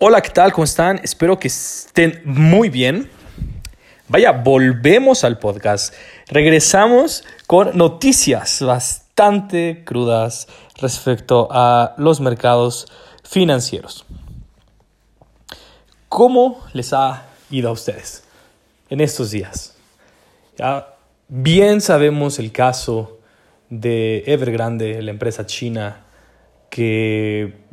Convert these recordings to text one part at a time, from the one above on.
Hola, ¿qué tal? ¿Cómo están? Espero que estén muy bien. Vaya, volvemos al podcast. Regresamos con noticias bastante crudas respecto a los mercados financieros. ¿Cómo les ha ido a ustedes en estos días? Ya bien sabemos el caso de Evergrande, la empresa china que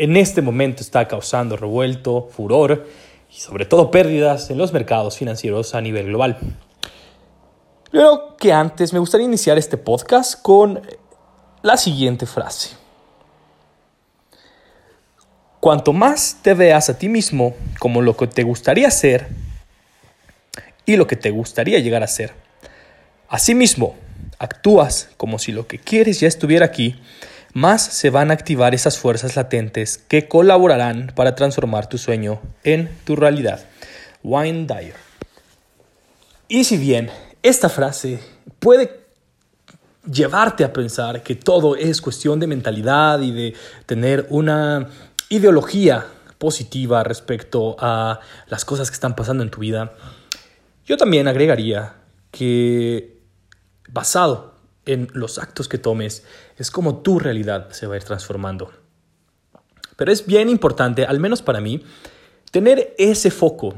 en este momento está causando revuelto, furor y sobre todo pérdidas en los mercados financieros a nivel global. Pero que antes me gustaría iniciar este podcast con la siguiente frase. Cuanto más te veas a ti mismo como lo que te gustaría ser y lo que te gustaría llegar a ser, asimismo actúas como si lo que quieres ya estuviera aquí, más se van a activar esas fuerzas latentes que colaborarán para transformar tu sueño en tu realidad. Wayne Dyer. Y si bien esta frase puede llevarte a pensar que todo es cuestión de mentalidad y de tener una ideología positiva respecto a las cosas que están pasando en tu vida, yo también agregaría que basado en los actos que tomes, es como tu realidad se va a ir transformando. Pero es bien importante, al menos para mí, tener ese foco,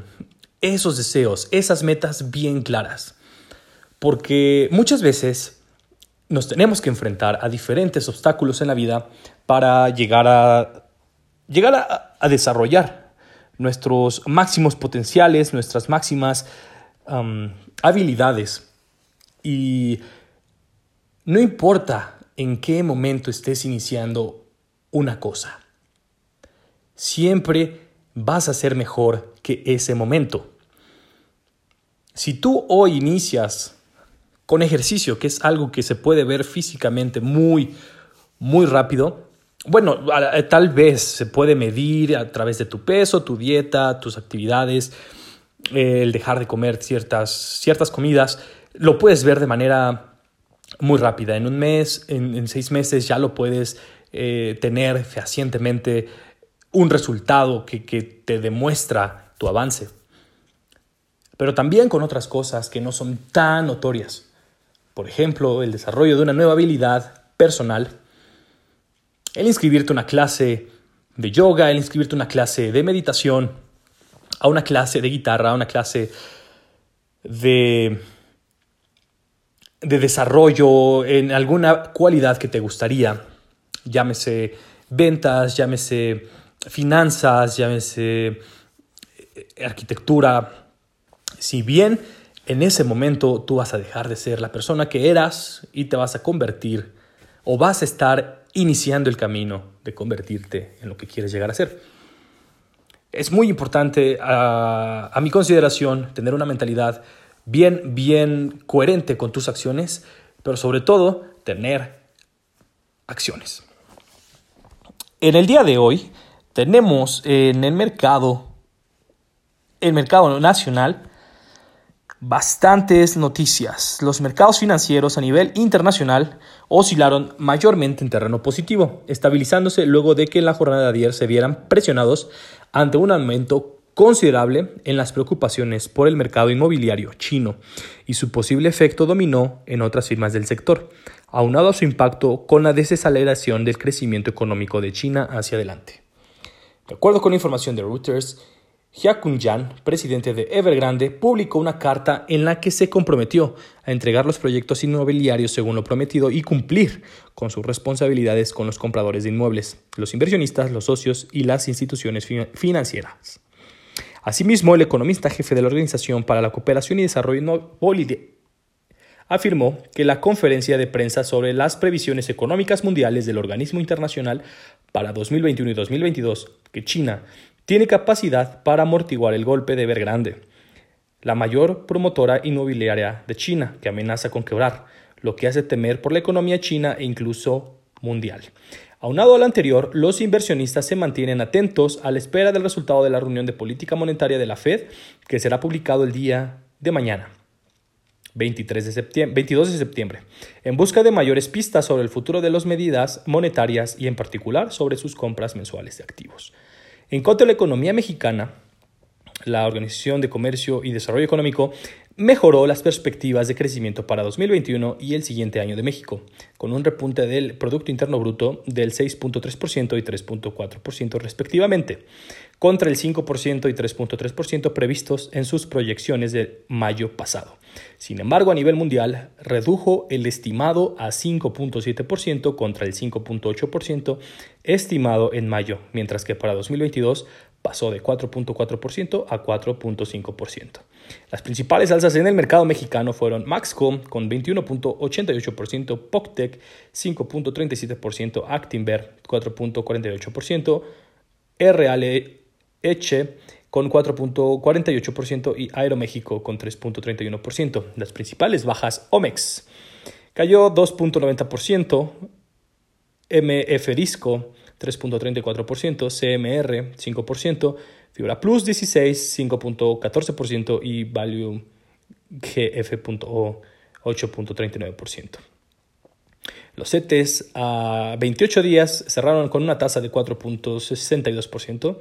esos deseos, esas metas bien claras. Porque muchas veces nos tenemos que enfrentar a diferentes obstáculos en la vida para llegar a, llegar a, desarrollar nuestros máximos potenciales, nuestras máximas habilidades. Y no importa en qué momento estés iniciando una cosa, siempre vas a ser mejor que ese momento. Si tú hoy inicias con ejercicio, que es algo que se puede ver físicamente muy, muy rápido, bueno, tal vez se puede medir a través de tu peso, tu dieta, tus actividades, el dejar de comer ciertas, ciertas comidas, lo puedes ver de manera muy rápida. En un mes, en, seis meses ya lo puedes eh, tener fehacientemente un resultado que, que te demuestra tu avance. Pero también con otras cosas que no son tan notorias. Por ejemplo, el desarrollo de una nueva habilidad personal, el inscribirte a una clase de yoga, el inscribirte a una clase de meditación, a una clase de guitarra, a una clase de de desarrollo en alguna cualidad que te gustaría, llámese ventas, llámese finanzas, llámese eh, arquitectura, si bien en ese momento tú vas a dejar de ser la persona que eras y te vas a convertir o vas a estar iniciando el camino de convertirte en lo que quieres llegar a ser. Es muy importante a, a mi consideración tener una mentalidad bien, bien coherente con tus acciones, pero sobre todo tener acciones. En el día de hoy tenemos en el mercado, el mercado nacional, bastantes noticias. Los mercados financieros a nivel internacional oscilaron mayormente en terreno positivo, estabilizándose luego de que en la jornada de ayer se vieran presionados ante un aumento considerable en las preocupaciones por el mercado inmobiliario chino y su posible efecto dominó en otras firmas del sector, aunado a su impacto con la desaceleración del crecimiento económico de China hacia adelante. De acuerdo con información de Reuters, Jia Kunjan, presidente de Evergrande, publicó una carta en la que se comprometió a entregar los proyectos inmobiliarios según lo prometido y cumplir con sus responsabilidades con los compradores de inmuebles, los inversionistas, los socios y las instituciones financieras. Asimismo, el economista jefe de la Organización para la Cooperación y Desarrollo afirmó que la conferencia de prensa sobre las previsiones económicas mundiales del organismo internacional para 2021 y 2022, que China tiene capacidad para amortiguar el golpe de Evergrande, la mayor promotora inmobiliaria de China, que amenaza con quebrar, lo que hace temer por la economía china e incluso mundial. Aunado al anterior, los inversionistas se mantienen atentos a la espera del resultado de la reunión de política monetaria de la Fed, que será publicado el día de mañana. 23 de septiembre, 22 de septiembre, en busca de mayores pistas sobre el futuro de las medidas monetarias y en particular sobre sus compras mensuales de activos. En cuanto a la economía mexicana, la Organización de Comercio y Desarrollo Económico mejoró las perspectivas de crecimiento para 2021 y el siguiente año de México, con un repunte del Producto Interno Bruto del 6.3% y 3.4% respectivamente, contra el 5% y 3.3% previstos en sus proyecciones de mayo pasado. Sin embargo, a nivel mundial, redujo el estimado a 5.7% contra el 5.8% estimado en mayo, mientras que para 2022 pasó de 4.4% a 4.5%. Las principales alzas en el mercado mexicano fueron Maxcom con 21.88%, Poctec 5.37%, Actinver 4.48%, RLH con 4.48% y Aeroméxico con 3.31%. Las principales bajas Omex cayó 2.90%, MF Disco 3.34%, CMR 5%, Fibra Plus 16, 5.14% y Value GF 8.39%. Los CETES a 28 días cerraron con una tasa de 4.62%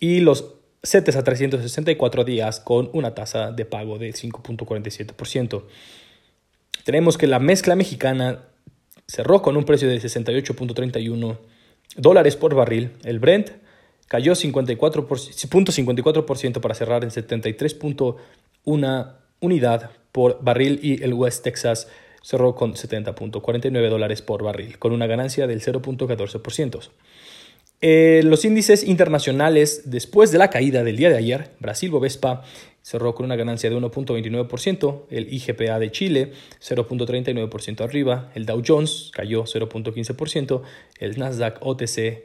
y los CETES a 364 días con una tasa de pago de 5.47%. Tenemos que la mezcla mexicana cerró con un precio de 68.31 dólares por barril. El Brent cayó 54.54% para cerrar en 73.1 unidad por barril y el West Texas cerró con 70.49 dólares por barril, con una ganancia del 0.14%. Eh, los índices internacionales, después de la caída del día de ayer, Brasil Bovespa cerró con una ganancia de 1.29%, el IGPA de Chile 0.39% arriba, el Dow Jones cayó 0.15%, el Nasdaq OTC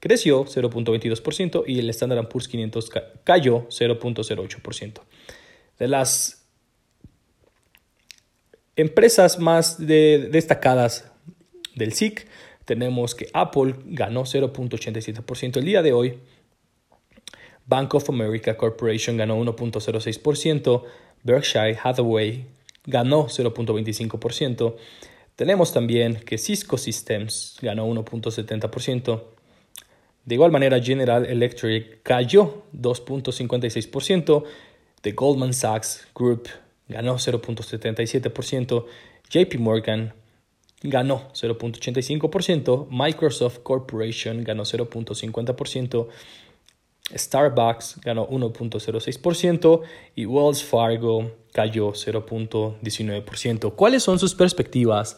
creció 0.22% y el Standard Poor's 500 cayó 0.08%. De las empresas más destacadas del SIC, tenemos que Apple ganó 0.87% el día de hoy. Bank of America Corporation ganó 1.06%. Berkshire Hathaway ganó 0.25%. Tenemos también que Cisco Systems ganó 1.70%. De igual manera, General Electric cayó 2.56%. The Goldman Sachs Group ganó 0.77%. JP Morgan ganó 0.85%, Microsoft Corporation ganó 0.50%, Starbucks ganó 1.06% y Wells Fargo cayó 0.19%. ¿Cuáles son sus perspectivas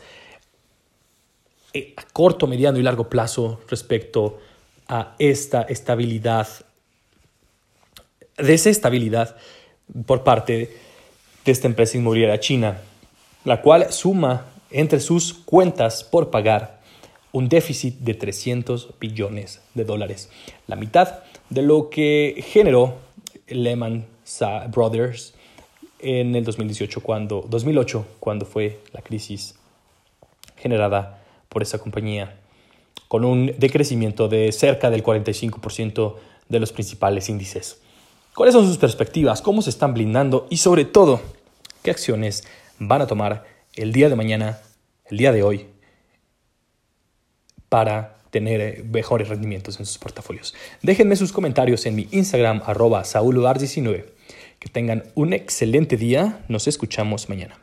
eh, a corto, mediano y largo plazo respecto a esta estabilidad, desestabilidad por parte de esta empresa inmobiliaria china, la cual suma entre sus cuentas por pagar un déficit de 300 billones de dólares, la mitad de lo que generó Lehman Brothers en el 2018 cuando 2008 cuando fue la crisis generada por esa compañía con un decrecimiento de cerca del 45% de los principales índices. ¿Cuáles son sus perspectivas? ¿Cómo se están blindando? Y sobre todo, ¿qué acciones van a tomar el día de mañana, el día de hoy, para tener eh, mejores rendimientos en sus portafolios. Déjenme sus comentarios en mi Instagram, arroba 19 Que tengan un excelente día. Nos escuchamos mañana.